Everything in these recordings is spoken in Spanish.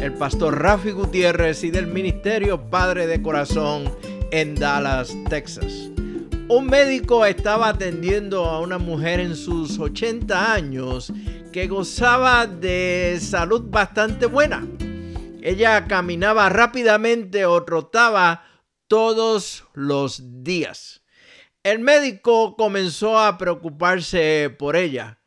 el pastor Rafi Gutiérrez y del Ministerio Padre de Corazón en Dallas, Texas. Un médico estaba atendiendo a una mujer en sus 80 años que gozaba de salud bastante buena. Ella caminaba rápidamente o trotaba todos los días. El médico comenzó a preocuparse por ella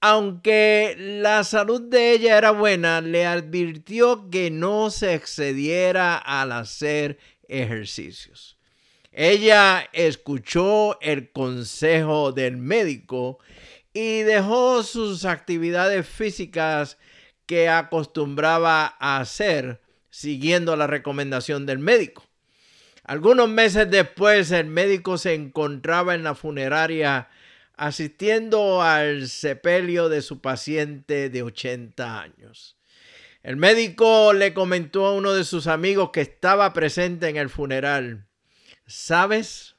aunque la salud de ella era buena, le advirtió que no se excediera al hacer ejercicios. Ella escuchó el consejo del médico y dejó sus actividades físicas que acostumbraba a hacer siguiendo la recomendación del médico. Algunos meses después el médico se encontraba en la funeraria asistiendo al sepelio de su paciente de 80 años. El médico le comentó a uno de sus amigos que estaba presente en el funeral, ¿sabes?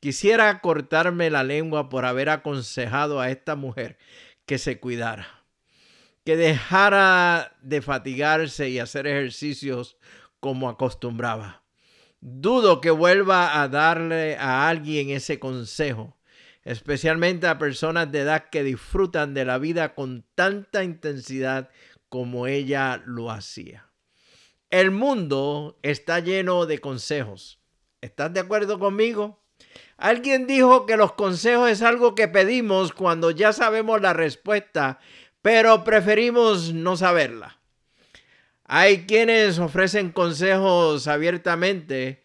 Quisiera cortarme la lengua por haber aconsejado a esta mujer que se cuidara, que dejara de fatigarse y hacer ejercicios como acostumbraba. Dudo que vuelva a darle a alguien ese consejo especialmente a personas de edad que disfrutan de la vida con tanta intensidad como ella lo hacía. El mundo está lleno de consejos. ¿Estás de acuerdo conmigo? Alguien dijo que los consejos es algo que pedimos cuando ya sabemos la respuesta, pero preferimos no saberla. Hay quienes ofrecen consejos abiertamente,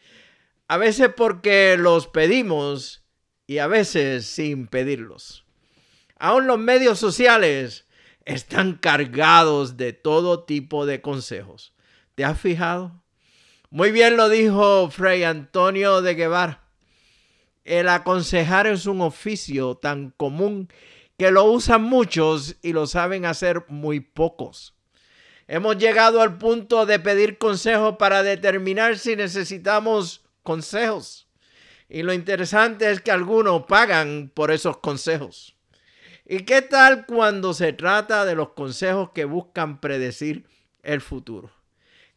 a veces porque los pedimos y a veces sin pedirlos. Aún los medios sociales están cargados de todo tipo de consejos. ¿Te has fijado? Muy bien lo dijo Fray Antonio de Guevara. El aconsejar es un oficio tan común que lo usan muchos y lo saben hacer muy pocos. Hemos llegado al punto de pedir consejos para determinar si necesitamos consejos. Y lo interesante es que algunos pagan por esos consejos. ¿Y qué tal cuando se trata de los consejos que buscan predecir el futuro?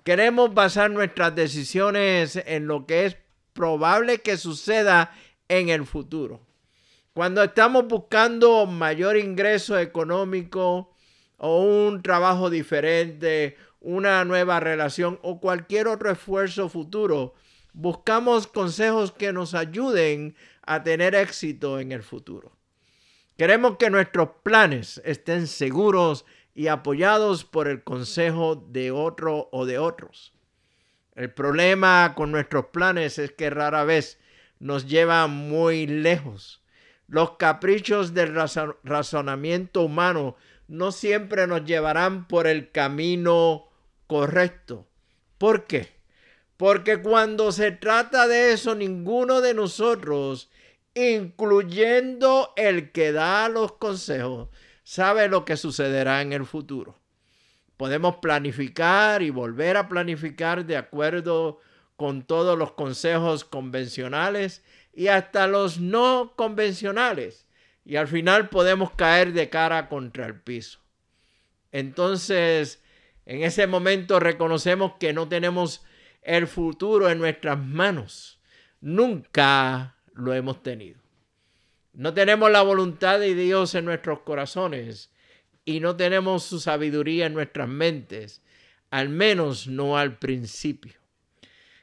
Queremos basar nuestras decisiones en lo que es probable que suceda en el futuro. Cuando estamos buscando mayor ingreso económico o un trabajo diferente, una nueva relación o cualquier otro esfuerzo futuro, buscamos consejos que nos ayuden a tener éxito en el futuro. Queremos que nuestros planes estén seguros y apoyados por el consejo de otro o de otros. El problema con nuestros planes es que rara vez nos llevan muy lejos. Los caprichos del razonamiento humano no siempre nos llevarán por el camino correcto. ¿Por qué? Porque cuando se trata de eso, ninguno de nosotros, incluyendo el que da los consejos, sabe lo que sucederá en el futuro. Podemos planificar y volver a planificar de acuerdo con todos los consejos convencionales y hasta los no convencionales. Y al final podemos caer de cara contra el piso. Entonces, en ese momento reconocemos que no tenemos el futuro en nuestras manos. Nunca lo hemos tenido. No tenemos la voluntad de Dios en nuestros corazones y no tenemos su sabiduría en nuestras mentes, al menos no al principio.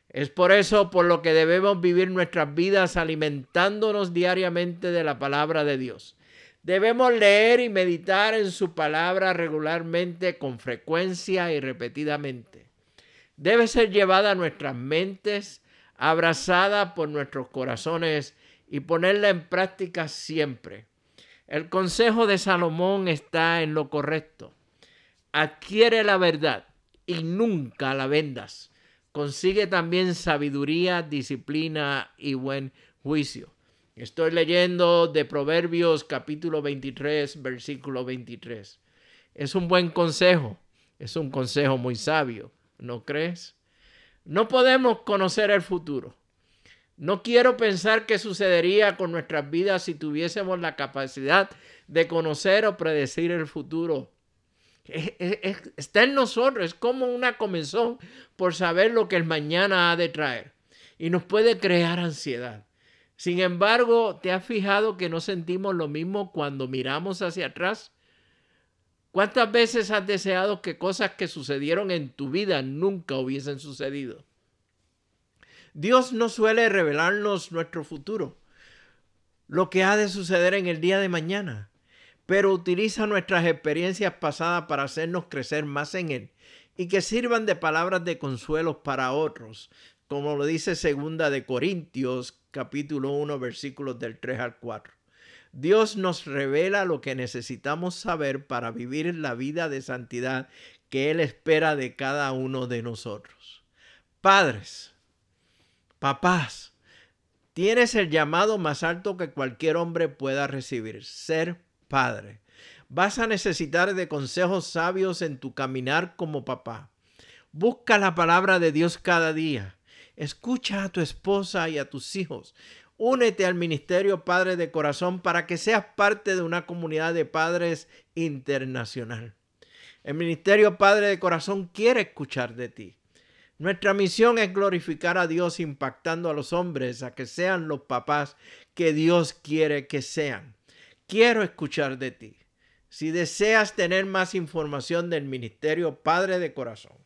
Es por eso por lo que debemos vivir nuestras vidas alimentándonos diariamente de la palabra de Dios. Debemos leer y meditar en su palabra regularmente, con frecuencia y repetidamente debe ser llevada a nuestras mentes, abrazada por nuestros corazones y ponerla en práctica siempre. El consejo de Salomón está en lo correcto. Adquiere la verdad y nunca la vendas, consigue también sabiduría, disciplina y buen juicio. Estoy leyendo de Proverbios capítulo 23, versículo 23. Es un buen consejo, es un consejo muy sabio, ¿no crees? No podemos conocer el futuro. No quiero pensar qué sucedería con nuestras vidas si tuviésemos la capacidad de conocer o predecir el futuro. está en nosotros, es como una comenzón por saber lo que el mañana ha de traer y nos puede crear ansiedad. Sin embargo, ¿te has fijado que no sentimos lo mismo cuando miramos hacia atrás? ¿Cuántas veces has deseado que cosas que sucedieron en tu vida nunca hubiesen sucedido? Dios no suele revelarnos nuestro futuro, lo que ha de suceder en el día de mañana, pero utiliza nuestras experiencias pasadas para hacernos crecer más en Él y que sirvan de palabras de consuelo para otros, como lo dice segunda de Corintios capítulo 1 versículos del 3 al 4. Dios nos revela lo que necesitamos saber para vivir la vida de santidad que Él espera de cada uno de nosotros. Padres, papás, tienes el llamado más alto que cualquier hombre pueda recibir, ser padre. Vas a necesitar de consejos sabios en tu caminar como papá. Busca la palabra de Dios cada día. Escucha a tu esposa y a tus hijos. Únete al Ministerio Padre de Corazón para que seas parte de una comunidad de padres internacional. El Ministerio Padre de Corazón quiere escuchar de ti. Nuestra misión es glorificar a Dios impactando a los hombres a que sean los papás que Dios quiere que sean. Quiero escuchar de ti. Si deseas tener más información del Ministerio Padre de Corazón,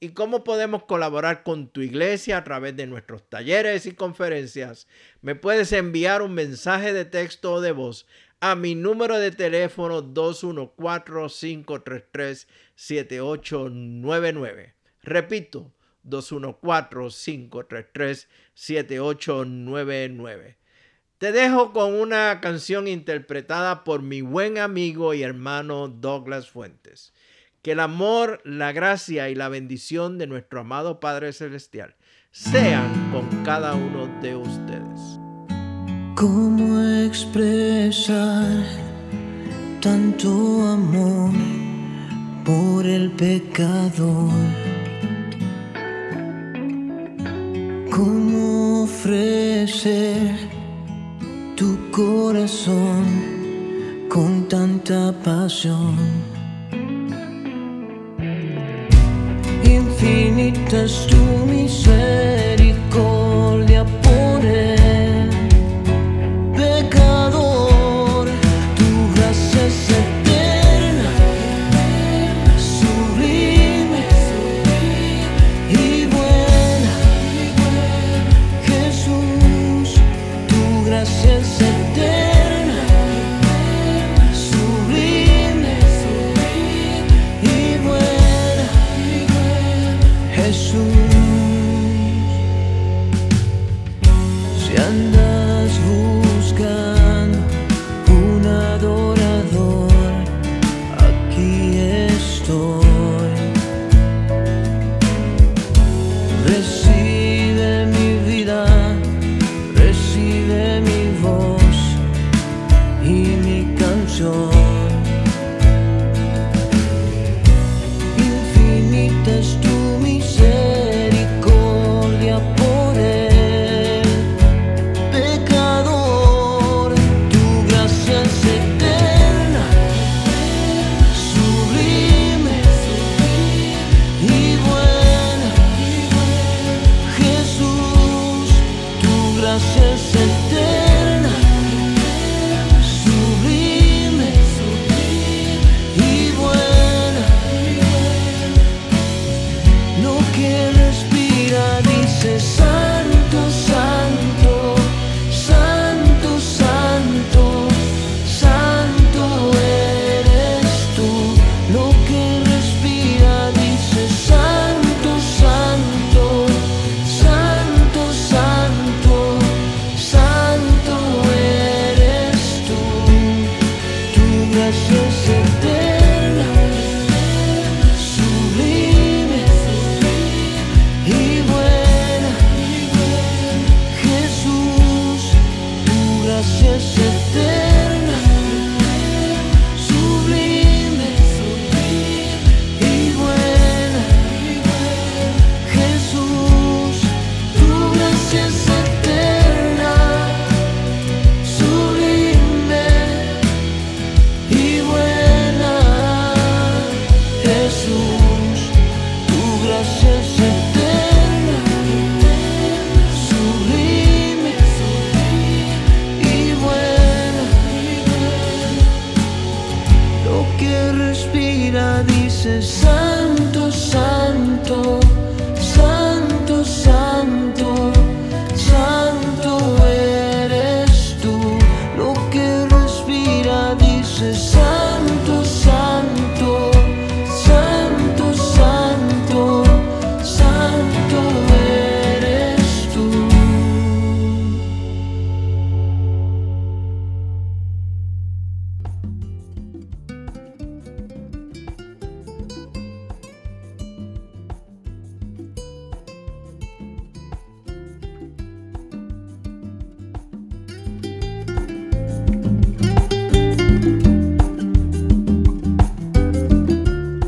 y cómo podemos colaborar con tu iglesia a través de nuestros talleres y conferencias, me puedes enviar un mensaje de texto o de voz a mi número de teléfono 214-533-7899. Repito, 214-533-7899. Te dejo con una canción interpretada por mi buen amigo y hermano Douglas Fuentes. Que el amor, la gracia y la bendición de nuestro amado Padre Celestial sean con cada uno de ustedes. ¿Cómo expresar tanto amor por el pecador? ¿Cómo ofrecer tu corazón con tanta pasión? Infinita es tu misericordia 那深深的。束